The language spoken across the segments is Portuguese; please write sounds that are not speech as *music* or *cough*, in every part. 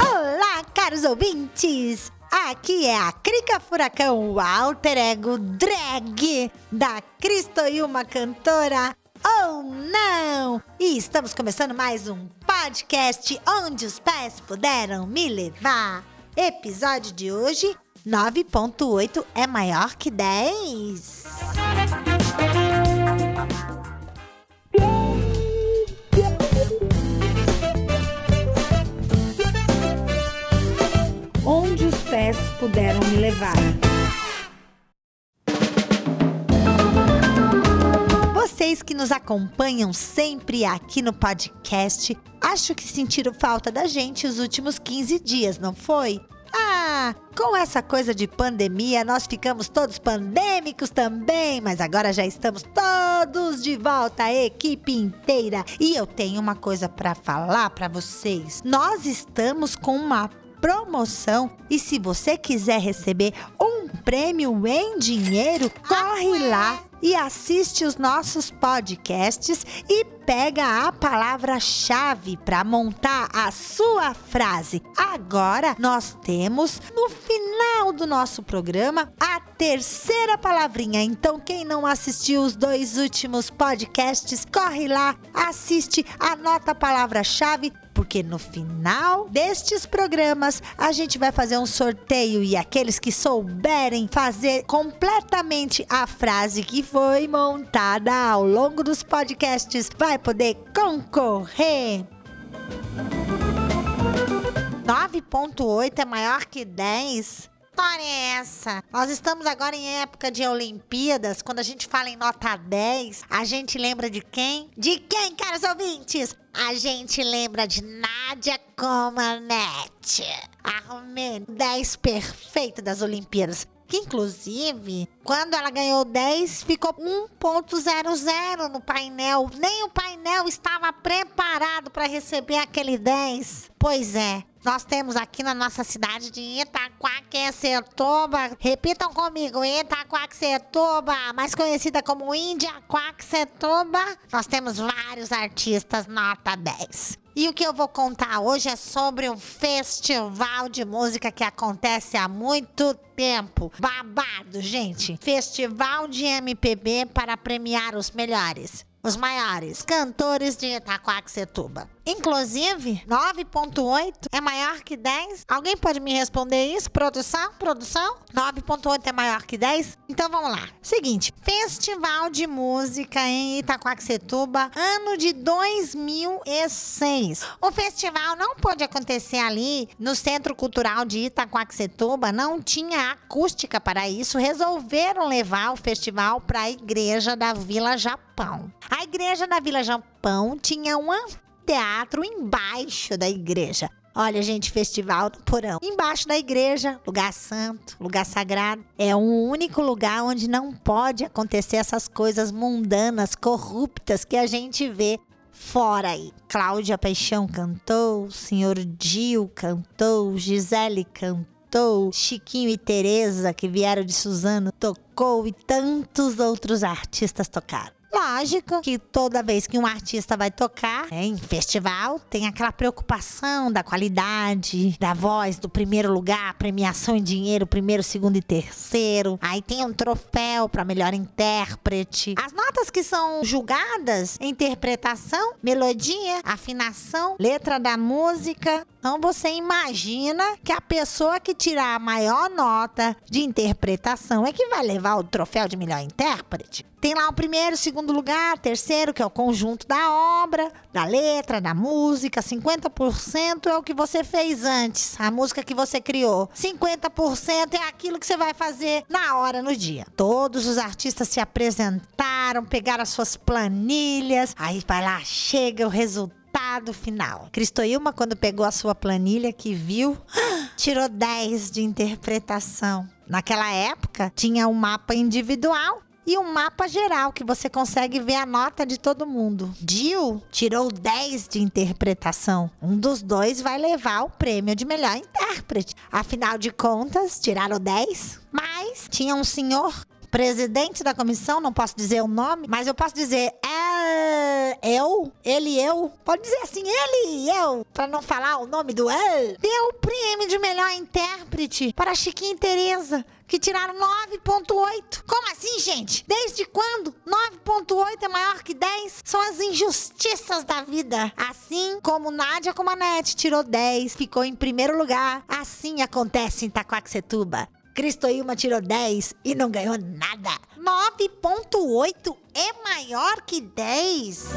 Olá, caros ouvintes! Aqui é a Crica Furacão, o alter ego drag da Cristo e uma cantora ou não! E estamos começando mais um podcast onde os pés puderam me levar. Episódio de hoje: 9.8 é maior que 10. Levar. Vocês que nos acompanham sempre aqui no podcast, acho que sentiram falta da gente os últimos 15 dias, não foi? Ah, com essa coisa de pandemia, nós ficamos todos pandêmicos também, mas agora já estamos todos de volta, a equipe inteira. E eu tenho uma coisa para falar para vocês. Nós estamos com uma promoção e se você quiser receber um prêmio em dinheiro, corre lá e assiste os nossos podcasts e pega a palavra-chave para montar a sua frase. Agora nós temos no final do nosso programa a terceira palavrinha. Então quem não assistiu os dois últimos podcasts, corre lá, assiste, anota a palavra-chave porque no final destes programas a gente vai fazer um sorteio e aqueles que souberem fazer completamente a frase que foi montada ao longo dos podcasts vai poder concorrer. 9.8 é maior que 10? História é essa? Nós estamos agora em época de Olimpíadas. Quando a gente fala em nota 10, a gente lembra de quem? De quem, caros ouvintes? A gente lembra de Nádia Comaneci. A romena 10 perfeita das Olimpíadas. Que inclusive, quando ela ganhou 10, ficou 1.00 no painel. Nem o painel estava preparado para receber aquele 10. Pois é, nós temos aqui na nossa cidade de Itaquaquecetuba, repitam comigo, Itaquaquecetuba, mais conhecida como Índia Quaquecetuba, nós temos vários artistas nota 10. E o que eu vou contar hoje é sobre um festival de música que acontece há muito tempo. Babado, gente. Festival de MPB para premiar os melhores os maiores cantores de Itaquaquecetuba. Inclusive, 9.8 é maior que 10? Alguém pode me responder isso? Produção? Produção? 9.8 é maior que 10? Então vamos lá. Seguinte, Festival de Música em Itaquaquecetuba, ano de 2006. O festival não pôde acontecer ali no Centro Cultural de Itaquaquecetuba, não tinha acústica para isso. Resolveram levar o festival para a igreja da Vila Japão. A igreja da Vila Japão tinha um teatro embaixo da igreja. Olha, gente, festival do porão. Embaixo da igreja, lugar santo, lugar sagrado. É o único lugar onde não pode acontecer essas coisas mundanas, corruptas que a gente vê fora aí. Cláudia Paixão cantou, Senhor Dio cantou, Gisele cantou, Chiquinho e Teresa, que vieram de Suzano, tocou e tantos outros artistas tocaram. Lógico que toda vez que um artista vai tocar em festival, tem aquela preocupação da qualidade, da voz, do primeiro lugar, premiação em dinheiro, primeiro, segundo e terceiro. Aí tem um troféu para melhor intérprete. As notas que são julgadas, interpretação, melodia, afinação, letra da música. Então você imagina que a pessoa que tirar a maior nota de interpretação é que vai levar o troféu de melhor intérprete. Tem lá o primeiro, segundo lugar, terceiro, que é o conjunto da obra, da letra, da música. 50% é o que você fez antes, a música que você criou. 50% é aquilo que você vai fazer na hora, no dia. Todos os artistas se apresentaram, pegaram as suas planilhas, aí vai lá, chega o resultado final. Cristoilma, quando pegou a sua planilha que viu, *gasps* tirou 10 de interpretação. Naquela época, tinha um mapa individual e um mapa geral que você consegue ver a nota de todo mundo. Jill tirou 10 de interpretação. Um dos dois vai levar o prêmio de melhor intérprete. Afinal de contas, tiraram 10, mas tinha um senhor presidente da comissão, não posso dizer o nome, mas eu posso dizer é eu, ele eu, pode dizer assim, ele e eu, pra não falar o nome do el, deu o prêmio de melhor intérprete para Chiquinha e Tereza, que tiraram 9.8. Como assim, gente? Desde quando 9.8 é maior que 10? São as injustiças da vida. Assim como Nádia Comanete tirou 10, ficou em primeiro lugar. Assim acontece em Itaquaquecetuba. Cristoilma tirou 10 e não ganhou nada. 9.8 é maior que 10.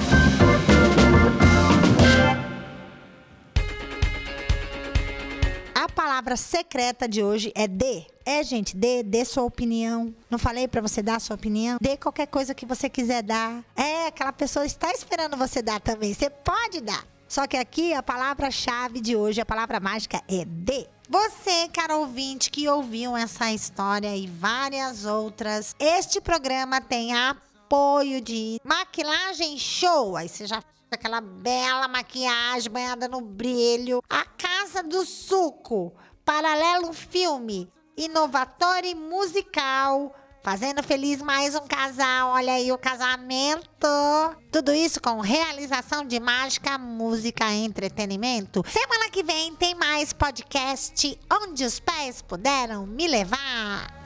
A palavra secreta de hoje é dê. É, gente, dê, dê sua opinião. Não falei para você dar sua opinião? Dê qualquer coisa que você quiser dar. É, aquela pessoa está esperando você dar também. Você pode dar. Só que aqui a palavra-chave de hoje, a palavra mágica é dê. Você, cara ouvinte, que ouviu essa história e várias outras, este programa tem apoio de maquilagem show. Aí você já aquela bela maquiagem banhada no brilho. A Casa do Suco, Paralelo Filme, Inovatore Musical, fazendo feliz mais um casal. Olha aí o casamento. Tudo isso com realização de mágica, música e entretenimento. Semana que vem tem mais podcast onde os pés puderam me levar.